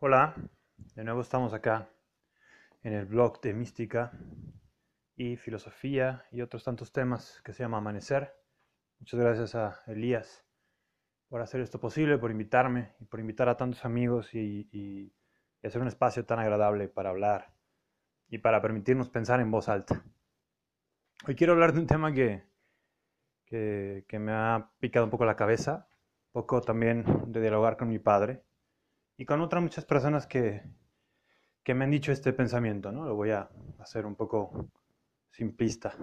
Hola, de nuevo estamos acá en el blog de mística y filosofía y otros tantos temas que se llama Amanecer. Muchas gracias a Elías por hacer esto posible, por invitarme y por invitar a tantos amigos y, hacer un espacio tan agradable para hablar y para permitirnos pensar en voz alta. Hoy quiero hablar de un tema que, que, que me ha picado un poco la cabeza, un poco también de dialogar con mi padre y con otras muchas personas que, que me han dicho este pensamiento, ¿no? Lo voy a hacer un poco simplista.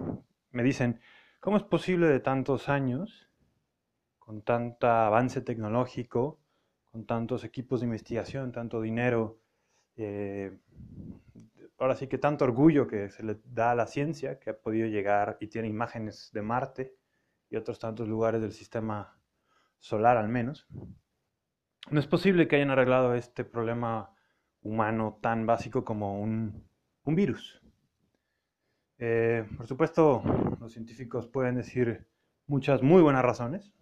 Me dicen, ¿cómo es posible de tantos años, con tanto avance tecnológico, con tantos equipos de investigación, tanto dinero, eh, ahora sí que tanto orgullo que se le da a la ciencia, que ha podido llegar y tiene imágenes de Marte y otros tantos lugares del sistema solar al menos? No es posible que hayan arreglado este problema humano tan básico como un, virus. Eh, por supuesto, los científicos pueden decir muchas muy buenas razones.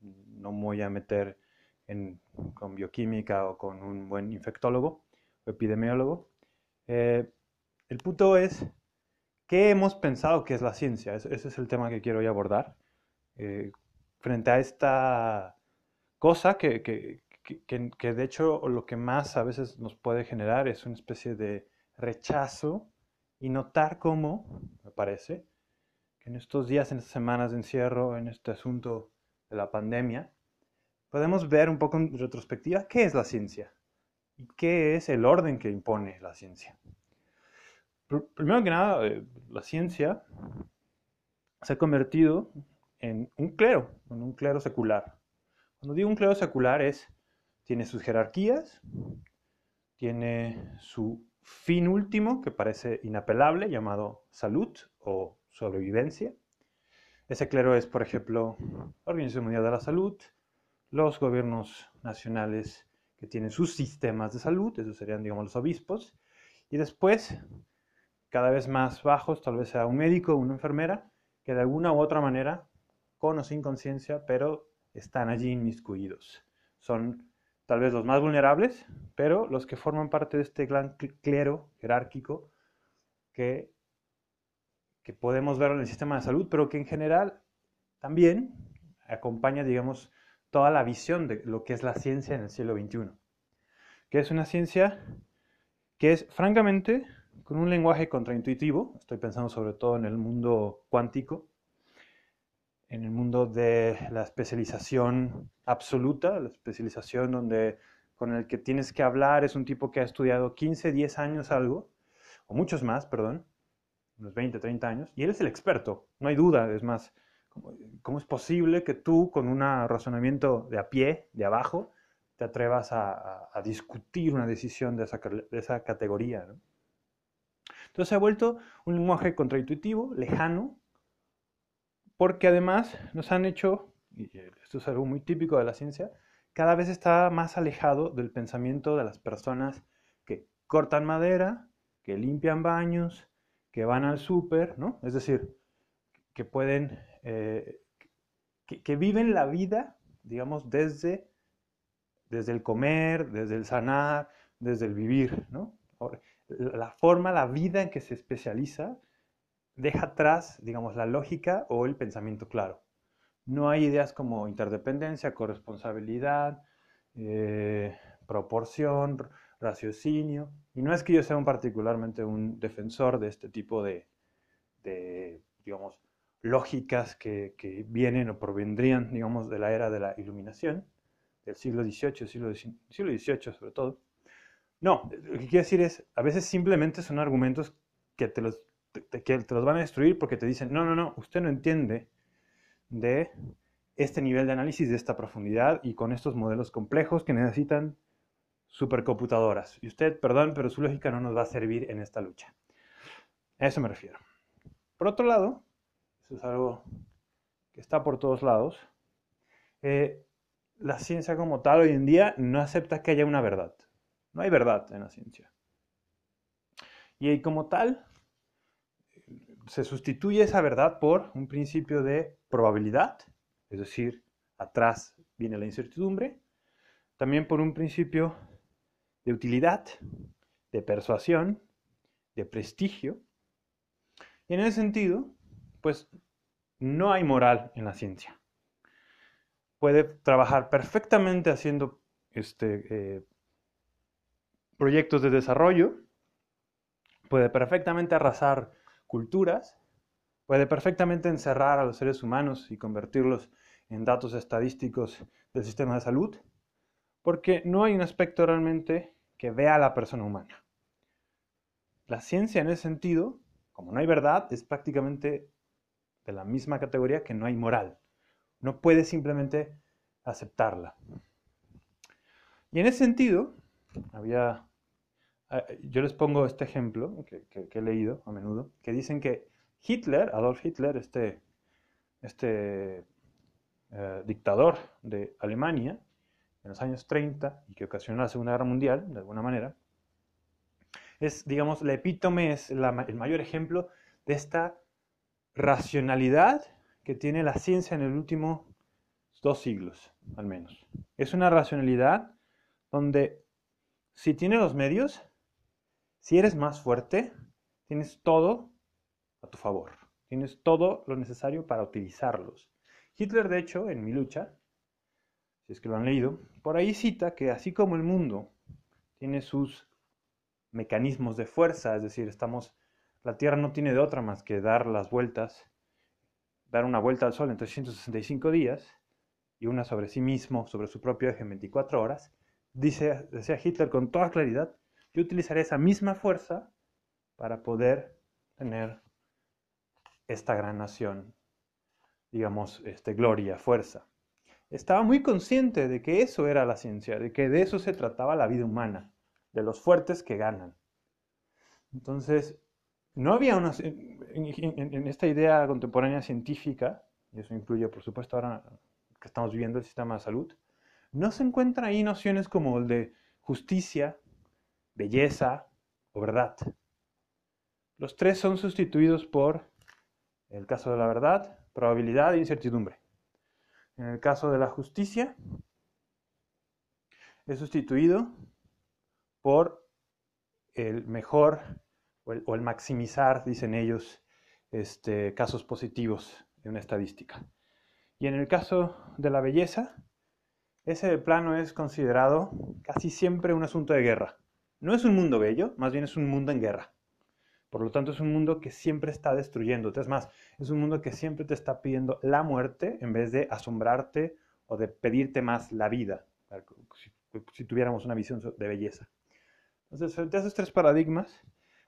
No me voy a meter en, con bioquímica o con un buen infectólogo o epidemiólogo. Eh, el punto es, ¿qué hemos pensado que es la ciencia? Ese, ese es el tema que quiero hoy abordar. Eh, frente a esta cosa que, que, que, que, de hecho lo que más a veces nos puede generar es una especie de rechazo y notar cómo, me parece, que en estos días, en estas semanas de encierro, en este asunto de la pandemia, podemos ver un poco en retrospectiva qué es la ciencia y qué es el orden que impone la ciencia. Primero que nada, eh, la ciencia se ha convertido en un clero, en un clero secular. Cuando digo un clero secular es tiene sus jerarquías, tiene su fin último, que parece inapelable, llamado salud o sobrevivencia. Ese clero es, por ejemplo, la Organización Mundial de la Salud, los gobiernos nacionales que tienen sus sistemas de salud, esos serían, digamos, los obispos, y después, cada vez más bajos, tal vez sea un médico o una enfermera, que de alguna u otra manera, con o sin conciencia, pero están allí inmiscuidos. Son tal vez los más vulnerables, pero los que forman parte de este gran clero jerárquico que, que podemos ver en el sistema de salud, pero que en general también acompaña, digamos, toda la visión de lo que es la ciencia en el siglo XXI, que es una ciencia que es francamente con un lenguaje contraintuitivo, estoy pensando sobre todo en el mundo cuántico, en el mundo de la especialización absoluta, la especialización donde con el que tienes que hablar es un tipo que ha estudiado 15, 10 años algo, o muchos más, perdón, unos 20, 30 años, y él es el experto, no hay duda, es más, ¿cómo, es posible que tú con un razonamiento de a pie, de abajo, te atrevas a, discutir una decisión de esa, de esa categoría? ¿no? Entonces se ha vuelto un lenguaje contraintuitivo, lejano, porque además nos han hecho, y esto es algo muy típico de la ciencia, cada vez está más alejado del pensamiento de las personas que cortan madera, que limpian baños, que van al súper, ¿no? Es decir, que pueden, eh, que, que, viven la vida, digamos, desde, desde el comer, desde el sanar, desde el vivir, ¿no? La forma, la vida en que se especializa deja atrás, digamos, la lógica o el pensamiento claro. No hay ideas como interdependencia, corresponsabilidad, eh, proporción, raciocinio. Y no es que yo sea un particularmente un defensor de este tipo de, digamos, lógicas que, que, vienen o provendrían, digamos, de la era de la iluminación, del siglo XVIII, siglo, siglo XVIII sobre todo. No, lo que quiero decir es, a veces simplemente son argumentos que te los te, que te los van a destruir porque te dicen, no, no, no, usted no entiende de este nivel de análisis, de esta profundidad y con estos modelos complejos que necesitan supercomputadoras. Y usted, perdón, pero su lógica no nos va a servir en esta lucha. A eso me refiero. Por otro lado, eso es algo que está por todos lados, eh, la ciencia como tal hoy en día no acepta que haya una verdad. No hay verdad en la ciencia. Y como tal, se sustituye esa verdad por un principio de probabilidad, es decir, atrás viene la incertidumbre, también por un principio de utilidad, de persuasión, de prestigio. Y en ese sentido, pues no hay moral en la ciencia. Puede trabajar perfectamente haciendo este, eh, proyectos de desarrollo, puede perfectamente arrasar culturas, puede perfectamente encerrar a los seres humanos y convertirlos en datos estadísticos del sistema de salud, porque no hay un aspecto realmente que vea a la persona humana. La ciencia en ese sentido, como no hay verdad, es prácticamente de la misma categoría que no hay moral. No puede simplemente aceptarla. Y en ese sentido, había, yo les pongo este ejemplo que, he leído a menudo, que dicen que Hitler, Adolf Hitler, este, este eh, dictador de Alemania, en los años 30 y que ocasionó la Segunda Guerra Mundial, de alguna manera, es, digamos, la epítome, es el mayor ejemplo de esta racionalidad que tiene la ciencia en el último dos siglos, al menos. Es una racionalidad donde si tienes los medios, si eres más fuerte, tienes todo a tu favor. Tienes todo lo necesario para utilizarlos. Hitler, de hecho, en Mi lucha, si es que lo han leído, por ahí cita que así como el mundo tiene sus mecanismos de fuerza, es decir, estamos, la Tierra no tiene de otra más que dar las vueltas, dar una vuelta al Sol en 365 días y una sobre sí mismo, sobre su propio eje en 24 horas, dice, decía Hitler con toda claridad, yo utilizaré esa misma fuerza para poder tener esta gran nación, digamos, este, gloria, fuerza. Estaba muy consciente de que eso era la ciencia, de que de eso se trataba la vida humana de los fuertes que ganan. Entonces, no había una, en, esta idea contemporánea científica, y eso incluye, por supuesto, ahora que estamos viviendo el sistema de salud, no se encuentran ahí nociones como el de justicia, belleza o verdad. Los tres son sustituidos por, el caso de la verdad, probabilidad e incertidumbre. En el caso de la justicia, es sustituido por el mejor o el, maximizar, dicen ellos, este, casos positivos de una estadística. Y en el caso de la belleza, ese plano es considerado casi siempre un asunto de guerra. No es un mundo bello, más bien es un mundo en guerra. Por lo tanto, es un mundo que siempre está destruyéndote. Es más, es un mundo que siempre te está pidiendo la muerte en vez de asombrarte o de pedirte más la vida, si tuviéramos una visión de belleza. Entonces, frente a esos tres paradigmas,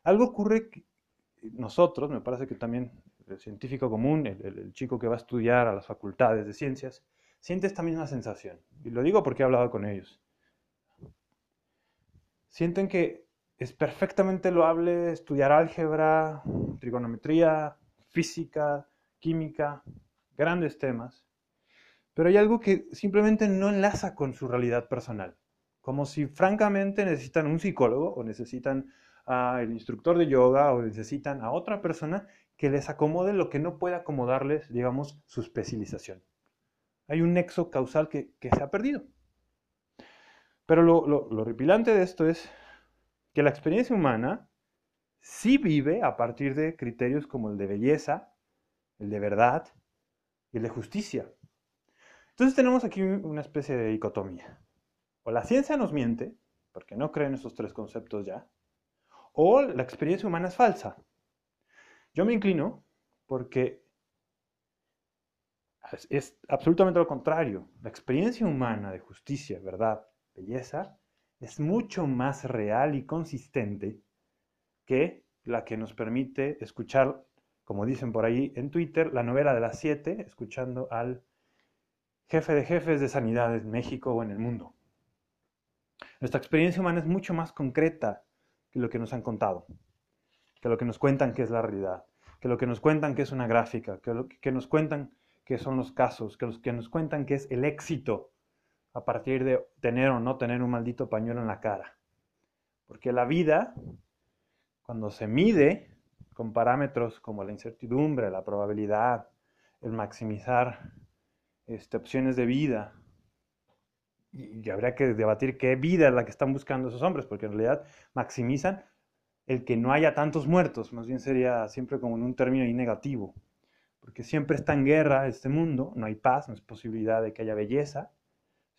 algo ocurre que nosotros, me parece que también el científico común, el, chico que va a estudiar a las facultades de ciencias, siente esta misma sensación. Y lo digo porque he hablado con ellos. Sienten que es perfectamente loable estudiar álgebra, trigonometría, física, química, grandes temas, pero hay algo que simplemente no enlaza con su realidad personal como si francamente necesitan un psicólogo o necesitan al instructor de yoga o necesitan a otra persona que les acomode lo que no puede acomodarles, digamos, su especialización. Hay un nexo causal que, se ha perdido. Pero lo, lo, repilante de esto es que la experiencia humana sí vive a partir de criterios como el de belleza, el de verdad y el de justicia. Entonces tenemos aquí una especie de dicotomía. O la ciencia nos miente, porque no creen esos tres conceptos ya, o la experiencia humana es falsa. Yo me inclino porque es absolutamente lo contrario. La experiencia humana de justicia, verdad, belleza, es mucho más real y consistente que la que nos permite escuchar, como dicen por ahí en Twitter, la novela de las siete, escuchando al jefe de jefes de sanidad en México o en el mundo. Nuestra experiencia humana es mucho más concreta que lo que nos han contado, que lo que nos cuentan que es la realidad, que lo que nos cuentan que es una gráfica, que lo que nos cuentan que son los casos, que, los que nos cuentan que es el éxito a partir de tener o no tener un maldito pañuelo en la cara. Porque la vida, cuando se mide con parámetros como la incertidumbre, la probabilidad, el maximizar este, opciones de vida, y habría que debatir qué vida es la que están buscando esos hombres, porque en realidad maximizan el que no haya tantos muertos, más bien sería siempre como en un término negativo, porque siempre está en guerra este mundo, no hay paz, no es posibilidad de que haya belleza,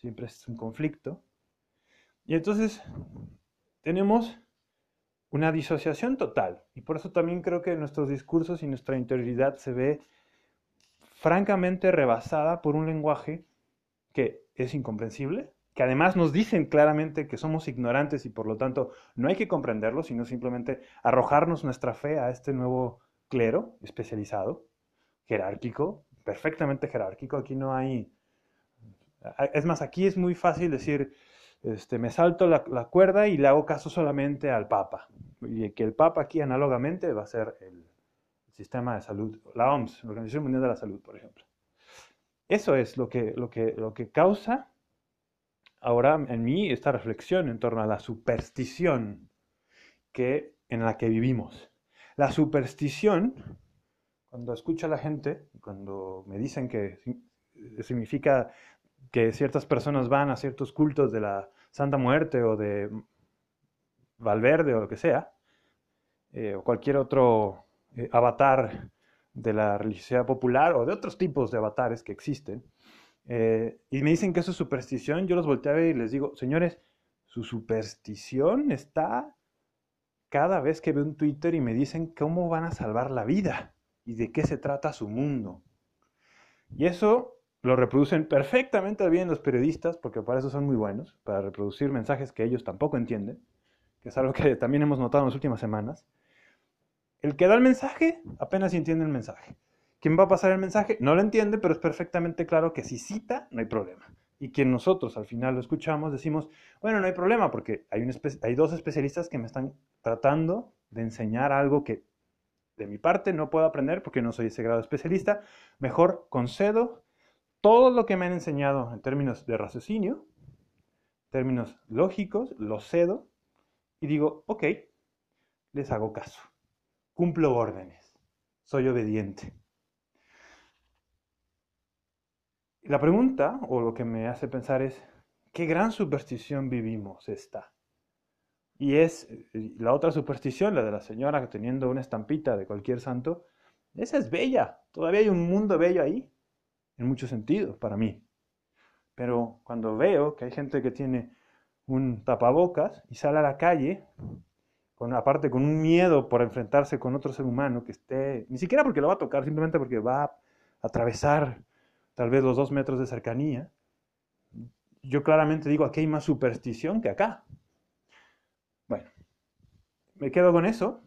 siempre es un conflicto. Y entonces tenemos una disociación total, y por eso también creo que nuestros discursos y nuestra interioridad se ve francamente rebasada por un lenguaje que es incomprensible, que además nos dicen claramente que somos ignorantes y por lo tanto no hay que comprenderlo, sino simplemente arrojarnos nuestra fe a este nuevo clero especializado, jerárquico, perfectamente jerárquico. Aquí no hay... Es más, aquí es muy fácil decir, este, me salto la, cuerda y le hago caso solamente al Papa. Y que el Papa aquí análogamente va a ser el sistema de salud, la OMS, la Organización Mundial de la Salud, por ejemplo. Eso es lo que, lo que, lo que causa ahora en mí esta reflexión en torno a la superstición que, en la que vivimos. La superstición, cuando escucho a la gente, cuando me dicen que significa que ciertas personas van a ciertos cultos de la Santa Muerte o de Valverde o lo que sea, eh, o cualquier otro eh, avatar de la religiosidad popular o de otros tipos de avatares que existen, eh, y me dicen que eso es superstición, yo los volteo a ver y les digo, señores, su superstición está cada vez que veo un Twitter y me dicen cómo van a salvar la vida y de qué se trata su mundo. Y eso lo reproducen perfectamente bien los periodistas, porque para eso son muy buenos, para reproducir mensajes que ellos tampoco entienden, que es algo que también hemos notado en las últimas semanas. El que da el mensaje apenas entiende el mensaje. Quien va a pasar el mensaje no lo entiende, pero es perfectamente claro que si cita, no hay problema. Y quien nosotros al final lo escuchamos, decimos, bueno, no hay problema, porque hay, hay dos especialistas que me están tratando de enseñar algo que de mi parte no puedo aprender porque no soy ese grado especialista. Mejor concedo todo lo que me han enseñado en términos de raciocinio, términos lógicos, lo cedo y digo, ok, les hago caso, cumplo órdenes, soy obediente. la pregunta, o lo que me hace pensar es, ¿qué gran superstición vivimos esta? Y es la otra superstición, la de la señora teniendo una estampita de cualquier santo, esa es bella. Todavía hay un mundo bello ahí, en muchos sentidos, para mí. Pero cuando veo que hay gente que tiene un tapabocas y sale a la calle, con, aparte con un miedo por enfrentarse con otro ser humano que esté, ni siquiera porque lo va a tocar, simplemente porque va a atravesar tal vez los dos metros de cercanía, yo claramente digo, aquí hay más superstición que acá. Bueno, me quedo con eso.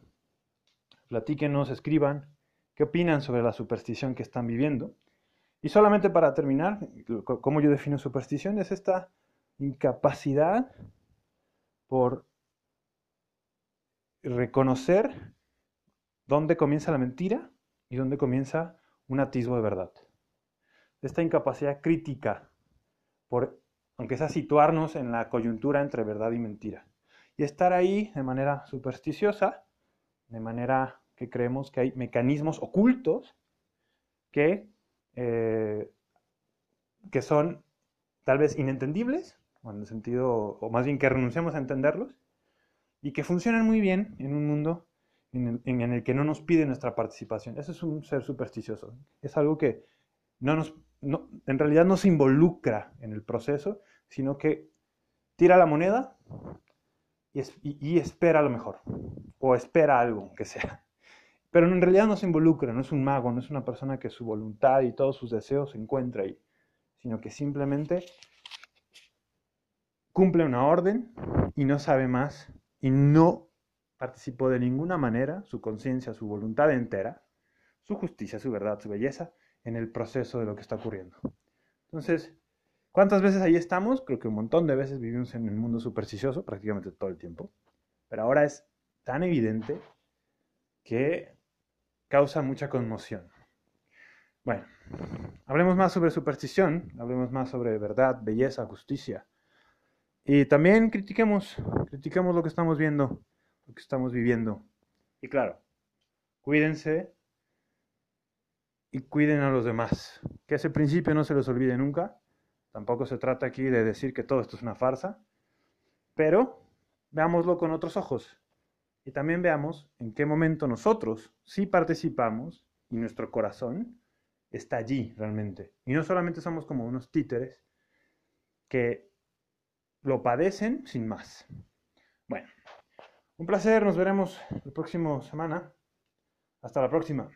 Platíquenos, escriban qué opinan sobre la superstición que están viviendo. Y solamente para terminar, cómo yo defino superstición es esta incapacidad por reconocer dónde comienza la mentira y dónde comienza un atisbo de verdad esta incapacidad crítica, por, aunque sea situarnos en la coyuntura entre verdad y mentira. Y estar ahí de manera supersticiosa, de manera que creemos que hay mecanismos ocultos que, eh, que son tal vez inentendibles, o en el sentido, o más bien que renunciamos a entenderlos, y que funcionan muy bien en un mundo en el, que no nos pide nuestra participación. Eso es un ser supersticioso. Es algo que no nos en realidad no se involucra en el proceso, sino que tira la moneda y, espera lo mejor, o espera algo, que sea. Pero en realidad no se involucra, no es un mago, no es una persona que su voluntad y todos sus deseos se encuentra ahí, sino que simplemente cumple una orden y no sabe más y no participó de ninguna manera su conciencia, su voluntad entera, su justicia, su verdad, su belleza, en el proceso de lo que está ocurriendo. Entonces, ¿cuántas veces ahí estamos? Creo que un montón de veces vivimos en el mundo supersticioso, prácticamente todo el tiempo. Pero ahora es tan evidente que causa mucha conmoción. Bueno, hablemos más sobre superstición, hablemos más sobre verdad, belleza, justicia. Y también critiquemos, critiquemos lo que estamos viendo, lo que estamos viviendo. Y claro, cuídense y cuiden a los demás. Que ese principio no se les olvide nunca. Tampoco se trata aquí de decir que todo esto es una farsa, pero veámoslo con otros ojos. Y también veamos en qué momento nosotros sí participamos y nuestro corazón está allí realmente. Y no solamente somos como unos títeres que lo padecen sin más. Bueno, un placer, nos veremos la próxima semana. Hasta la próxima.